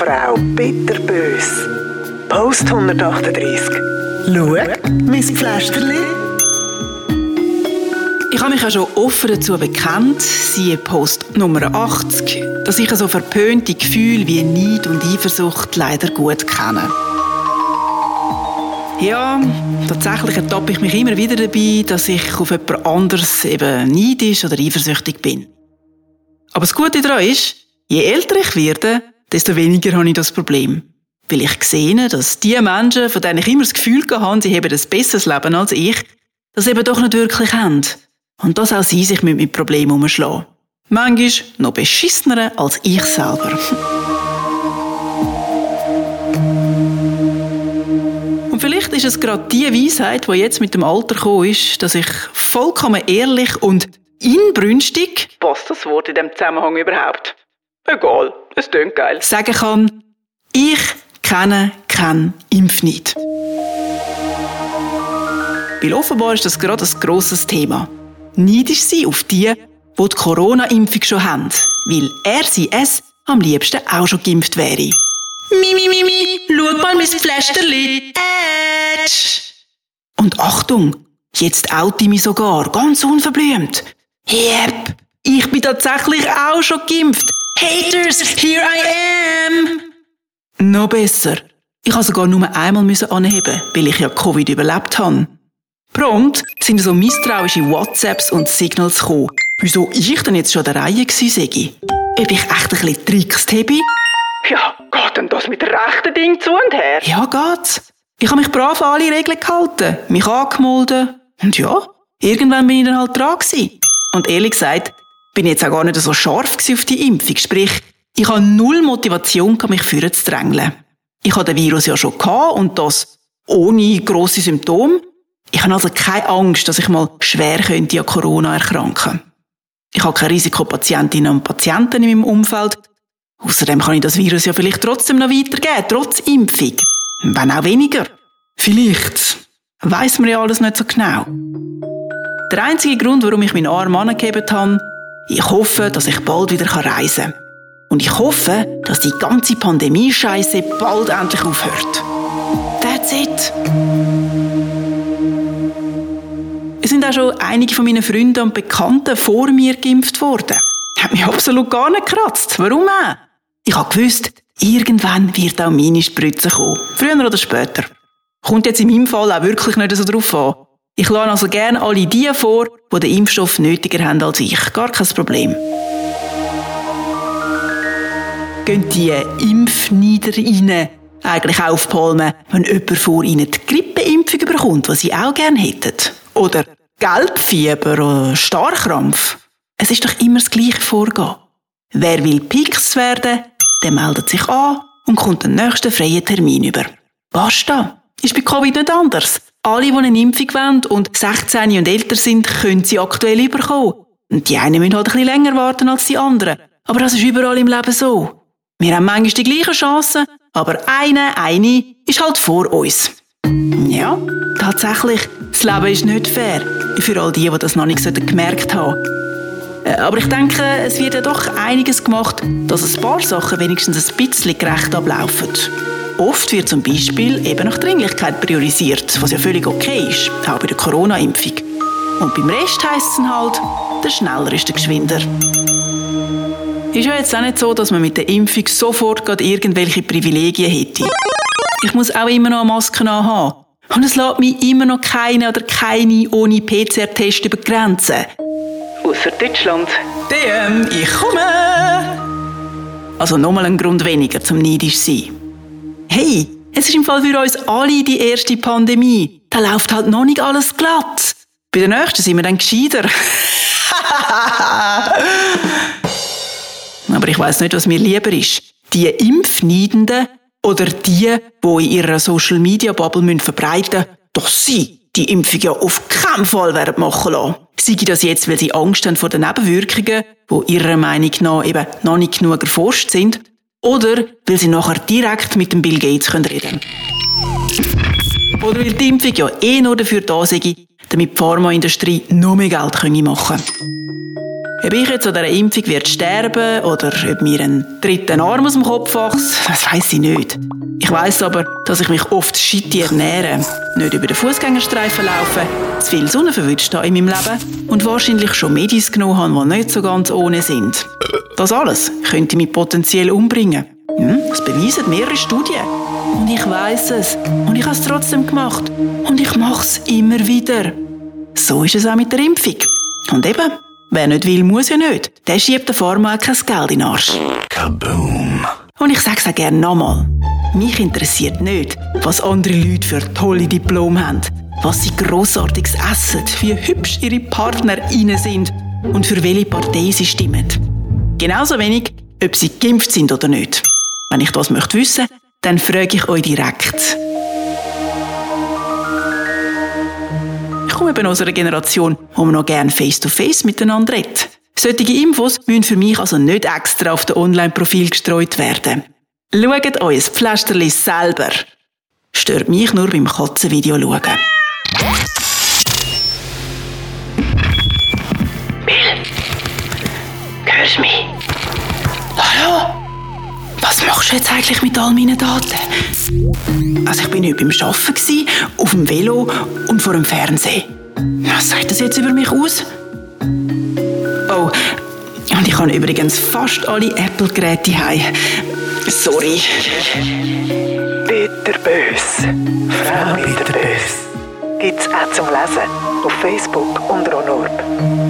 Frau bitterbös. Post 138. Schau, mein Pflästerli. Ich habe mich ja schon offen dazu bekannt, siehe Post Nummer 80, dass ich so verpönte Gefühle wie Neid und Eifersucht leider gut kenne. Ja, tatsächlich ertappe ich mich immer wieder dabei, dass ich auf jemand anderes eben neidisch oder eifersüchtig bin. Aber das Gute daran ist, je älter ich werde, desto weniger habe ich das Problem. Weil ich sehe, dass die Menschen, von denen ich immer das Gefühl hatte, sie haben ein besseres Leben als ich, das eben doch nicht wirklich haben. Und dass auch sie sich mit meinem Problem umschlagen. Manchmal noch beschissener als ich selber. Und vielleicht ist es gerade die Weisheit, die jetzt mit dem Alter gekommen ist, dass ich vollkommen ehrlich und inbrünstig, passt das Wort in dem Zusammenhang überhaupt? Egal, es klingt geil. Sagen kann, ich kenne keinen Impfneid. Weil offenbar ist das gerade ein grosses Thema. Neidisch sein auf die, die die Corona-Impfung schon haben, weil er sie es am liebsten auch schon geimpft wäre. Mimi, Mimi, schau mal mein Pflästerli. Ätsch. Und Achtung, jetzt oute ich mich sogar, ganz unverblümt. Yep, ich bin tatsächlich auch schon geimpft. Haters, here I am! Noch besser. Ich musste sogar nur einmal anheben, weil ich ja Covid überlebt habe. Prompt sind so misstrauische WhatsApps und Signals gekommen, wieso ich denn jetzt schon der Reihe gewesen sei. Ob ich echt ein bisschen trickst habe? Ja, geht denn das mit rechten Ding zu und her? Ja, geht's. Ich habe mich brav an alle Regeln gehalten, mich angemeldet. Und ja, irgendwann bin ich dann halt dran gewesen. Und ehrlich gesagt, bin jetzt auch gar nicht so scharf auf die Impfung. Sprich, ich habe null Motivation, mich führen zu drängeln. Ich hatte den Virus ja schon gehabt und das ohne grosse Symptome. Ich habe also keine Angst, dass ich mal schwer könnte an Corona erkranken. Ich habe keine Risikopatientinnen und Patienten in meinem Umfeld. Außerdem kann ich das Virus ja vielleicht trotzdem noch weitergeben, trotz Impfung. Wenn auch weniger. Vielleicht. Weiss man ja alles nicht so genau. Der einzige Grund, warum ich meinen Arm angegeben habe, ich hoffe, dass ich bald wieder reisen kann. Und ich hoffe, dass die ganze Pandemie-Scheiße bald endlich aufhört. That's it. Es sind auch schon einige von meinen Freunden und Bekannten vor mir geimpft worden. Hat mich absolut gar nicht gekratzt. Warum auch? Ich habe gewusst, irgendwann wird auch meine Spritze kommen. Früher oder später. Kommt jetzt in meinem Fall auch wirklich nicht so drauf an. Ich lade also gerne alle die vor, die den Impfstoff nötiger haben als ich. Gar kein Problem. Gehen die Impfnieder rein eigentlich aufpalmen, wenn jemand vor ihnen die Grippeimpfung bekommt, die sie auch gerne hätten? Oder Gelbfieber oder Starkrampf? Es ist doch immer das gleiche Vorgehen. Wer will Pix werden, der meldet sich an und kommt den nächsten freien Termin über. Basta. Ist bei Covid nicht anders. Alle, die eine Impfung wollen und 16 und älter sind, können sie aktuell überkommen. Und die einen müssen halt ein bisschen länger warten als die anderen. Aber das ist überall im Leben so. Wir haben manchmal die gleichen Chancen, aber eine, eine ist halt vor uns. Ja, tatsächlich, das Leben ist nicht fair. Für all die, die das noch nicht gemerkt haben. Äh, aber ich denke, es wird ja doch einiges gemacht, dass ein paar Sachen wenigstens ein bisschen gerecht ablaufen. Oft wird zum Beispiel eben nach Dringlichkeit priorisiert, was ja völlig okay ist, auch bei der Corona-Impfung. Und beim Rest heisst es halt, der Schneller ist der Geschwinder. Ist ja jetzt auch nicht so, dass man mit der Impfung sofort gerade irgendwelche Privilegien hätte. Ich muss auch immer noch eine Maske haben. Und es lässt mich immer noch keine oder keine ohne PCR-Test über die Grenzen. Außer Deutschland. DM, ich komme! Also nochmal ein Grund weniger zum neidisch sein. Hey, es ist im Fall für uns alle die erste Pandemie. Da läuft halt noch nicht alles glatt. Bei der nächsten sind wir dann gescheiter. Aber ich weiß nicht, was mir lieber ist. Die Impfneidenden oder die, die in ihrer Social Media Bubble verbreiten müssen, doch sie die Impfung ja auf keinen Fall werden machen lassen. Sei das jetzt, weil sie Angst haben vor den Nebenwirkungen, die ihrer Meinung nach eben noch nicht genug erforscht sind, oder weil sie nachher direkt mit dem Bill Gates reden können. Oder weil die Impfung ja eh nur dafür da sei, damit die Pharmaindustrie noch mehr Geld machen können. Ob ich jetzt an dieser Impfung wird sterben oder ob mir ein dritter Arm aus dem Kopf wächst, das weiss ich nicht. Ich weiss aber, dass ich mich oft shitty ernähre, nicht über den Fußgängerstreifen laufe, zu viel Sonne verwünscht habe in meinem Leben und wahrscheinlich schon Medis genommen habe, die nicht so ganz ohne sind. Das alles könnte mich potenziell umbringen. Hm, das beweisen mehrere Studien. Und ich weiß es. Und ich habe es trotzdem gemacht. Und ich mache es immer wieder. So ist es auch mit der Impfung. Und eben, wer nicht will, muss ja nicht. Der schiebt der Pharma kein Geld in den Arsch. Kaboom! Und ich sage es auch gerne nochmal. Mich interessiert nicht, was andere Leute für tolle Diplome haben, was sie grossartiges essen, wie hübsch ihre PartnerInnen sind und für welche Partei sie stimmen. Genauso wenig, ob sie geimpft sind oder nicht. Wenn ich das möchte wissen, dann frage ich euch direkt. Ich komme eben aus einer Generation, wo man noch gerne face-to-face miteinander redet. Solche Infos müssen für mich also nicht extra auf das Online-Profil gestreut werden. Schaut euer Pflasterli selber. Stört mich nur beim Katzenvideo schauen. Machst du jetzt eigentlich mit all meinen Daten? Also ich bin heute beim Arbeiten, auf dem Velo und vor dem Fernsehen. Was sagt das jetzt über mich aus? Oh, und ich habe übrigens fast alle Apple-Geräte heim. Sorry. Bitterbös. Frau Bitterbös. Gibt's auch zum Lesen auf Facebook und Ronorb.